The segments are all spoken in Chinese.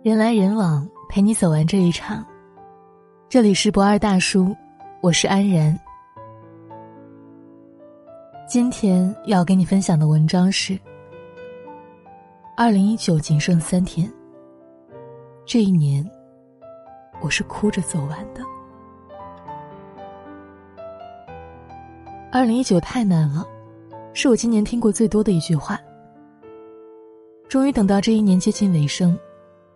人来人往，陪你走完这一场。这里是不二大叔，我是安然。今天要给你分享的文章是：二零一九仅剩三天，这一年我是哭着走完的。二零一九太难了，是我今年听过最多的一句话。终于等到这一年接近尾声，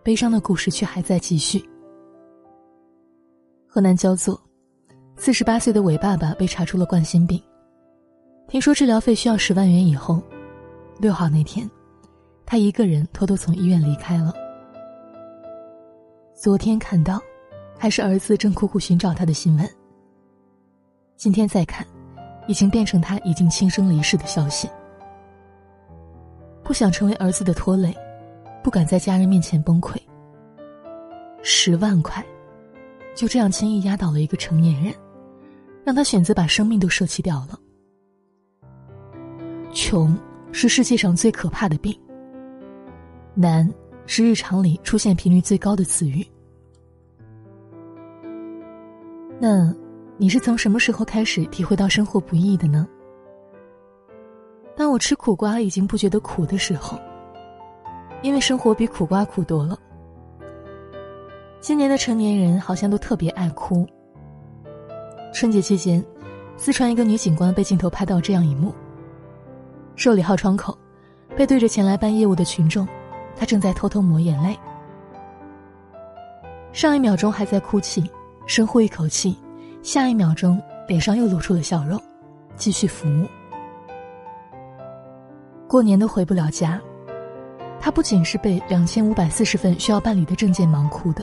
悲伤的故事却还在继续。河南焦作，四十八岁的伟爸爸被查出了冠心病，听说治疗费需要十万元以后，六号那天，他一个人偷偷从医院离开了。昨天看到，还是儿子正苦苦寻找他的新闻。今天再看，已经变成他已经轻生离世的消息。不想成为儿子的拖累，不敢在家人面前崩溃。十万块，就这样轻易压倒了一个成年人，让他选择把生命都舍弃掉了。穷是世界上最可怕的病。难是日常里出现频率最高的词语。那，你是从什么时候开始体会到生活不易的呢？当我吃苦瓜已经不觉得苦的时候，因为生活比苦瓜苦多了。今年的成年人好像都特别爱哭。春节期间，四川一个女警官被镜头拍到这样一幕：受理号窗口，背对着前来办业务的群众，她正在偷偷抹眼泪。上一秒钟还在哭泣，深呼一口气，下一秒钟脸上又露出了笑容，继续服务。过年都回不了家，他不仅是被两千五百四十份需要办理的证件忙哭的。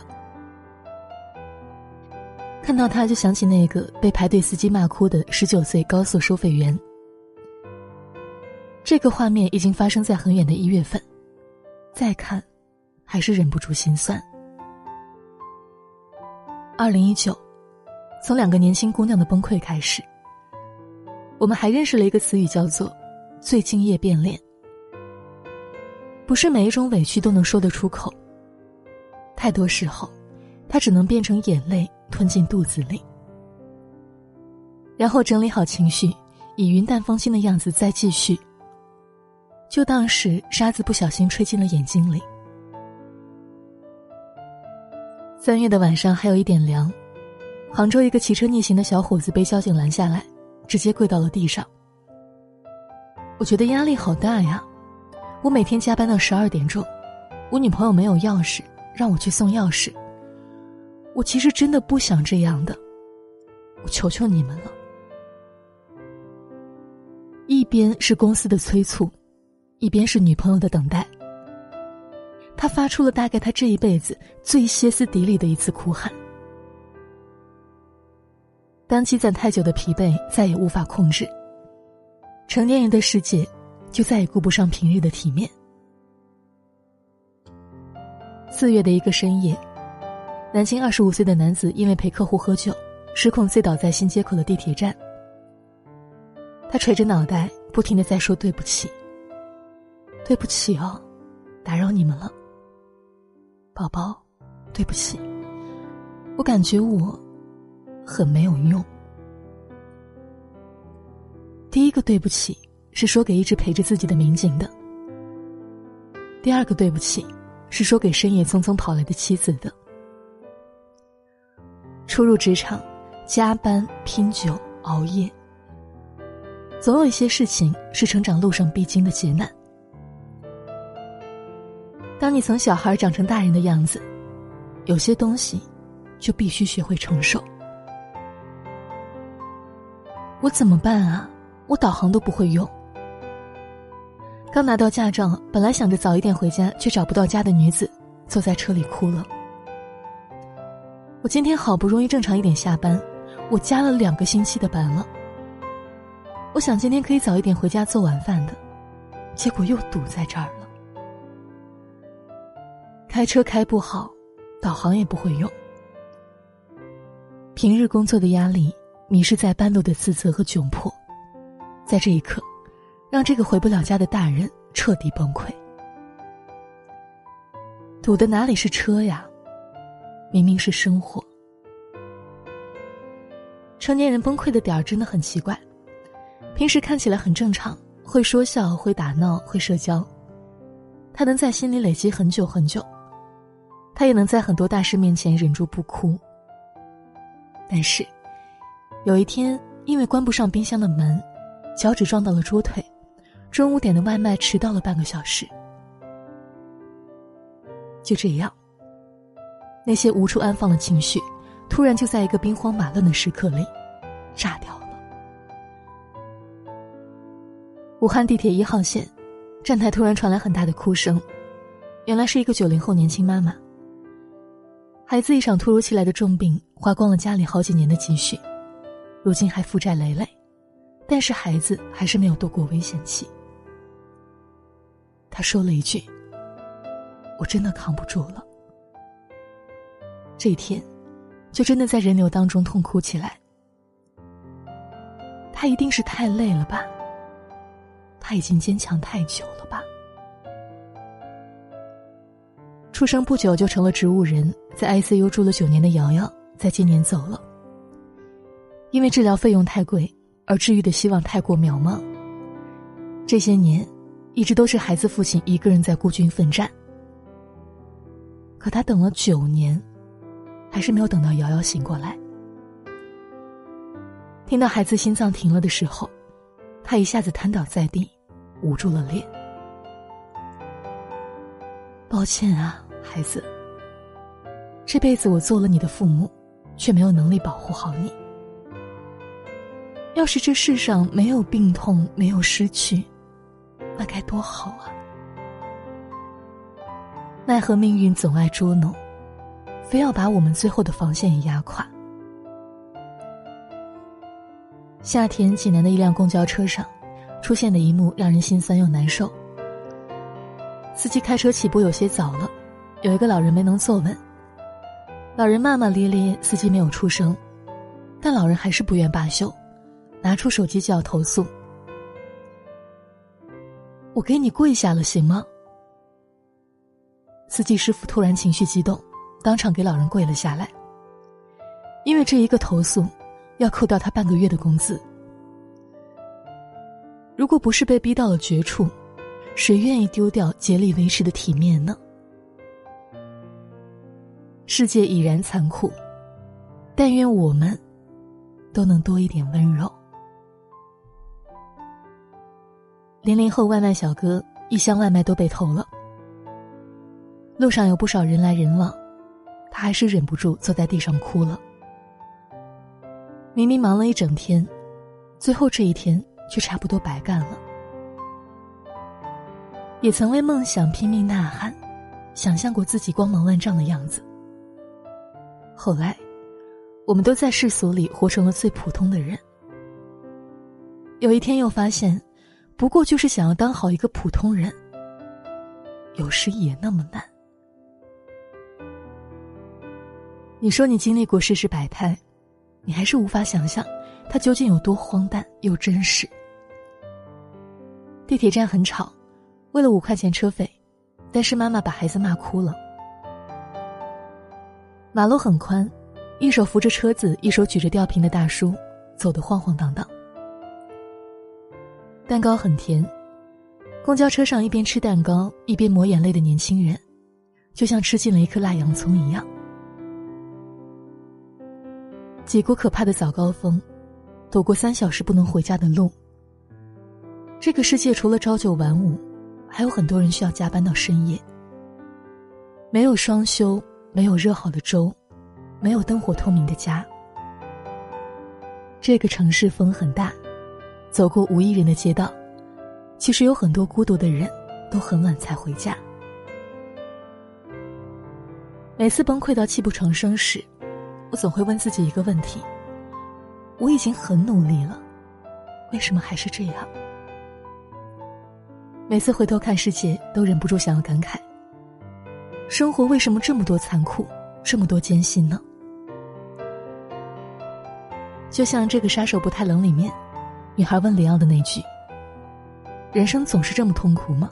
看到他就想起那个被排队司机骂哭的十九岁高速收费员。这个画面已经发生在很远的一月份，再看，还是忍不住心酸。二零一九，从两个年轻姑娘的崩溃开始，我们还认识了一个词语，叫做。最敬业变脸，不是每一种委屈都能说得出口。太多时候，他只能变成眼泪吞进肚子里，然后整理好情绪，以云淡风轻的样子再继续。就当是沙子不小心吹进了眼睛里。三月的晚上还有一点凉，杭州一个骑车逆行的小伙子被交警拦下来，直接跪到了地上。我觉得压力好大呀！我每天加班到十二点钟，我女朋友没有钥匙，让我去送钥匙。我其实真的不想这样的，我求求你们了。一边是公司的催促，一边是女朋友的等待。他发出了大概他这一辈子最歇斯底里的一次哭喊。当积攒太久的疲惫再也无法控制。成年人的世界，就再也顾不上平日的体面。四月的一个深夜，南京二十五岁的男子因为陪客户喝酒，失控醉倒在新街口的地铁站。他垂着脑袋，不停的在说对不起。对不起哦，打扰你们了。宝宝，对不起，我感觉我很没有用。第一个对不起，是说给一直陪着自己的民警的；第二个对不起，是说给深夜匆匆跑来的妻子的。初入职场，加班、拼酒、熬夜，总有一些事情是成长路上必经的劫难。当你从小孩长成大人的样子，有些东西就必须学会承受。我怎么办啊？我导航都不会用。刚拿到驾照，本来想着早一点回家，却找不到家的女子，坐在车里哭了。我今天好不容易正常一点下班，我加了两个星期的班了。我想今天可以早一点回家做晚饭的，结果又堵在这儿了。开车开不好，导航也不会用。平日工作的压力，迷失在半路的自责和窘迫。在这一刻，让这个回不了家的大人彻底崩溃。堵的哪里是车呀？明明是生活。成年人崩溃的点儿真的很奇怪，平时看起来很正常，会说笑，会打闹，会社交，他能在心里累积很久很久，他也能在很多大事面前忍住不哭。但是，有一天因为关不上冰箱的门，脚趾撞到了桌腿，中午点的外卖迟到了半个小时。就这样，那些无处安放的情绪，突然就在一个兵荒马乱的时刻里，炸掉了。武汉地铁一号线，站台突然传来很大的哭声，原来是一个九零后年轻妈妈。孩子一场突如其来的重病，花光了家里好几年的积蓄，如今还负债累累，但是孩子还是没有度过危险期。他说了一句。我真的扛不住了。这一天，就真的在人流当中痛哭起来。他一定是太累了吧？他已经坚强太久了吧？出生不久就成了植物人，在 ICU 住了九年的瑶瑶，在今年走了。因为治疗费用太贵，而治愈的希望太过渺茫。这些年，一直都是孩子父亲一个人在孤军奋战。可他等了九年，还是没有等到瑶瑶醒过来。听到孩子心脏停了的时候，他一下子瘫倒在地，捂住了脸。抱歉啊，孩子。这辈子我做了你的父母，却没有能力保护好你。要是这世上没有病痛，没有失去，那该多好啊！奈何命运总爱捉弄，非要把我们最后的防线也压垮。夏天济南的一辆公交车上，出现的一幕让人心酸又难受。司机开车起步有些早了，有一个老人没能坐稳。老人骂骂咧咧，司机没有出声，但老人还是不愿罢休，拿出手机就要投诉。我给你跪下了，行吗？司机师傅突然情绪激动，当场给老人跪了下来。因为这一个投诉，要扣掉他半个月的工资。如果不是被逼到了绝处，谁愿意丢掉竭力维持的体面呢？世界已然残酷，但愿我们都能多一点温柔。零零后外卖小哥，一箱外卖都被偷了。路上有不少人来人往，他还是忍不住坐在地上哭了。明明忙了一整天，最后这一天却差不多白干了。也曾为梦想拼命呐喊，想象过自己光芒万丈的样子。后来，我们都在世俗里活成了最普通的人。有一天又发现，不过就是想要当好一个普通人，有时也那么难。你说你经历过世事百态，你还是无法想象，它究竟有多荒诞又真实。地铁站很吵，为了五块钱车费，但是妈妈把孩子骂哭了。马路很宽，一手扶着车子，一手举着吊瓶的大叔，走得晃晃荡荡。蛋糕很甜，公交车上一边吃蛋糕一边抹眼泪的年轻人，就像吃进了一颗辣洋葱一样。挤过可怕的早高峰，躲过三小时不能回家的路。这个世界除了朝九晚五，还有很多人需要加班到深夜。没有双休，没有热好的粥，没有灯火通明的家。这个城市风很大，走过无一人的街道，其实有很多孤独的人，都很晚才回家。每次崩溃到泣不成声时。我总会问自己一个问题：我已经很努力了，为什么还是这样？每次回头看世界，都忍不住想要感慨：生活为什么这么多残酷，这么多艰辛呢？就像这个杀手不太冷里面，女孩问里奥的那句：“人生总是这么痛苦吗？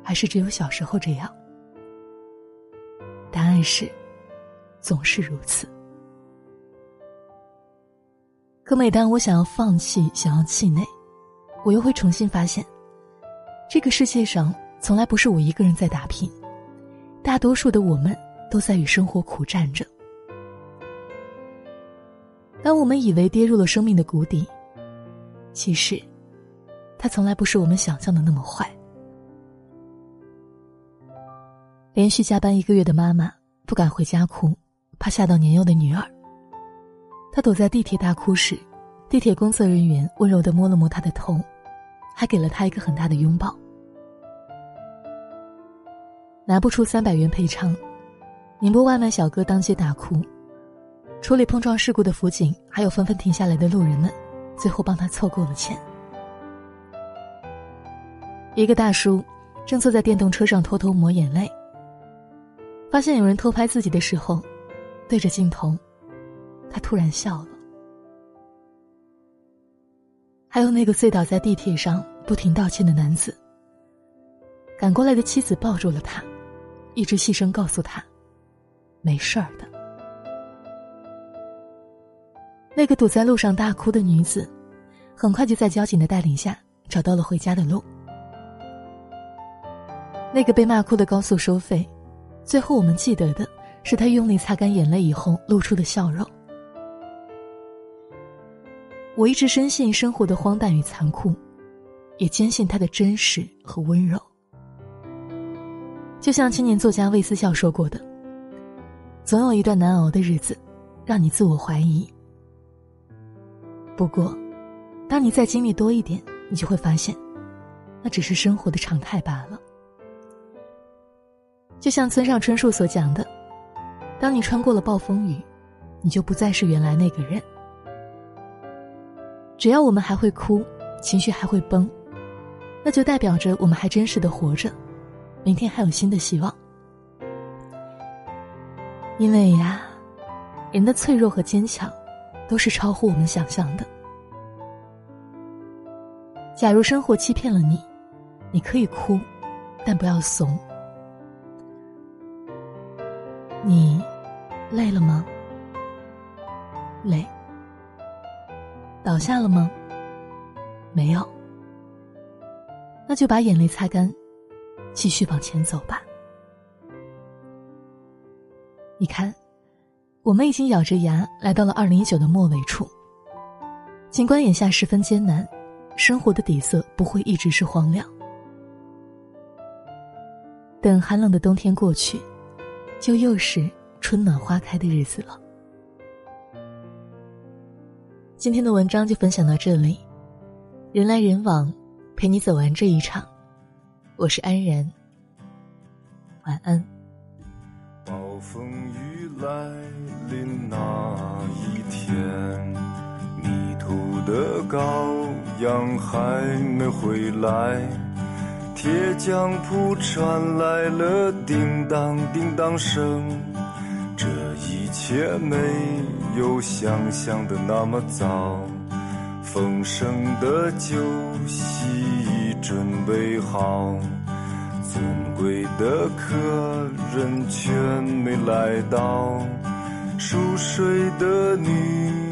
还是只有小时候这样？”答案是，总是如此。可每当我想要放弃、想要气馁，我又会重新发现，这个世界上从来不是我一个人在打拼，大多数的我们都在与生活苦战着。当我们以为跌入了生命的谷底，其实，他从来不是我们想象的那么坏。连续加班一个月的妈妈不敢回家哭，怕吓到年幼的女儿。她躲在地铁大哭时，地铁工作人员温柔的摸了摸她的头，还给了她一个很大的拥抱。拿不出三百元赔偿，宁波外卖小哥当街大哭。处理碰撞事故的辅警，还有纷纷停下来的路人们，最后帮他凑够了钱。一个大叔正坐在电动车上偷偷抹眼泪，发现有人偷拍自己的时候，对着镜头，他突然笑了。还有那个醉倒在地铁上不停道歉的男子，赶过来的妻子抱住了他，一直细声告诉他：“没事儿的。”那个堵在路上大哭的女子，很快就在交警的带领下找到了回家的路。那个被骂哭的高速收费，最后我们记得的是他用力擦干眼泪以后露出的笑容。我一直深信生活的荒诞与残酷，也坚信它的真实和温柔。就像青年作家魏思笑说过的：“总有一段难熬的日子，让你自我怀疑。”不过，当你再经历多一点，你就会发现，那只是生活的常态罢了。就像村上春树所讲的，当你穿过了暴风雨，你就不再是原来那个人。只要我们还会哭，情绪还会崩，那就代表着我们还真实的活着，明天还有新的希望。因为呀，人的脆弱和坚强。都是超乎我们想象的。假如生活欺骗了你，你可以哭，但不要怂。你累了吗？累。倒下了吗？没有。那就把眼泪擦干，继续往前走吧。你看。我们已经咬着牙来到了二零一九的末尾处。尽管眼下十分艰难，生活的底色不会一直是荒凉。等寒冷的冬天过去，就又是春暖花开的日子了。今天的文章就分享到这里，人来人往，陪你走完这一场。我是安然，晚安。暴风雨来。临那一天，的羔羊还没回来，铁匠铺传来了叮当叮当声。这一切没有想象的那么早，丰盛的酒席已准备好，尊贵的客人全没来到。熟睡的女儿露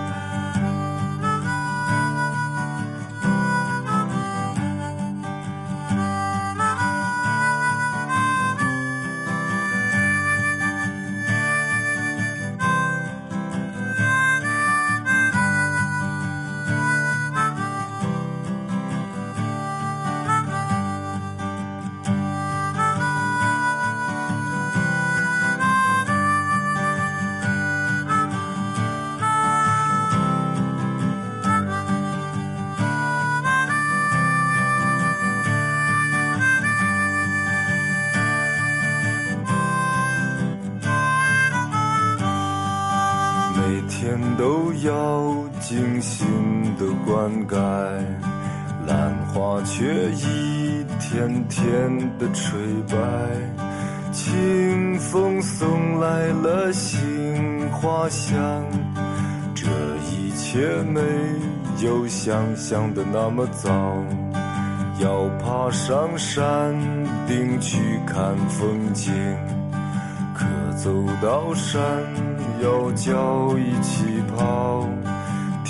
精心的灌溉，兰花却一天天的垂败。清风送来了杏花香，这一切没有想象的那么糟。要爬上山顶去看风景，可走到山要脚一起跑。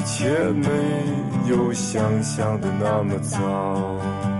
一切没有想象的那么糟。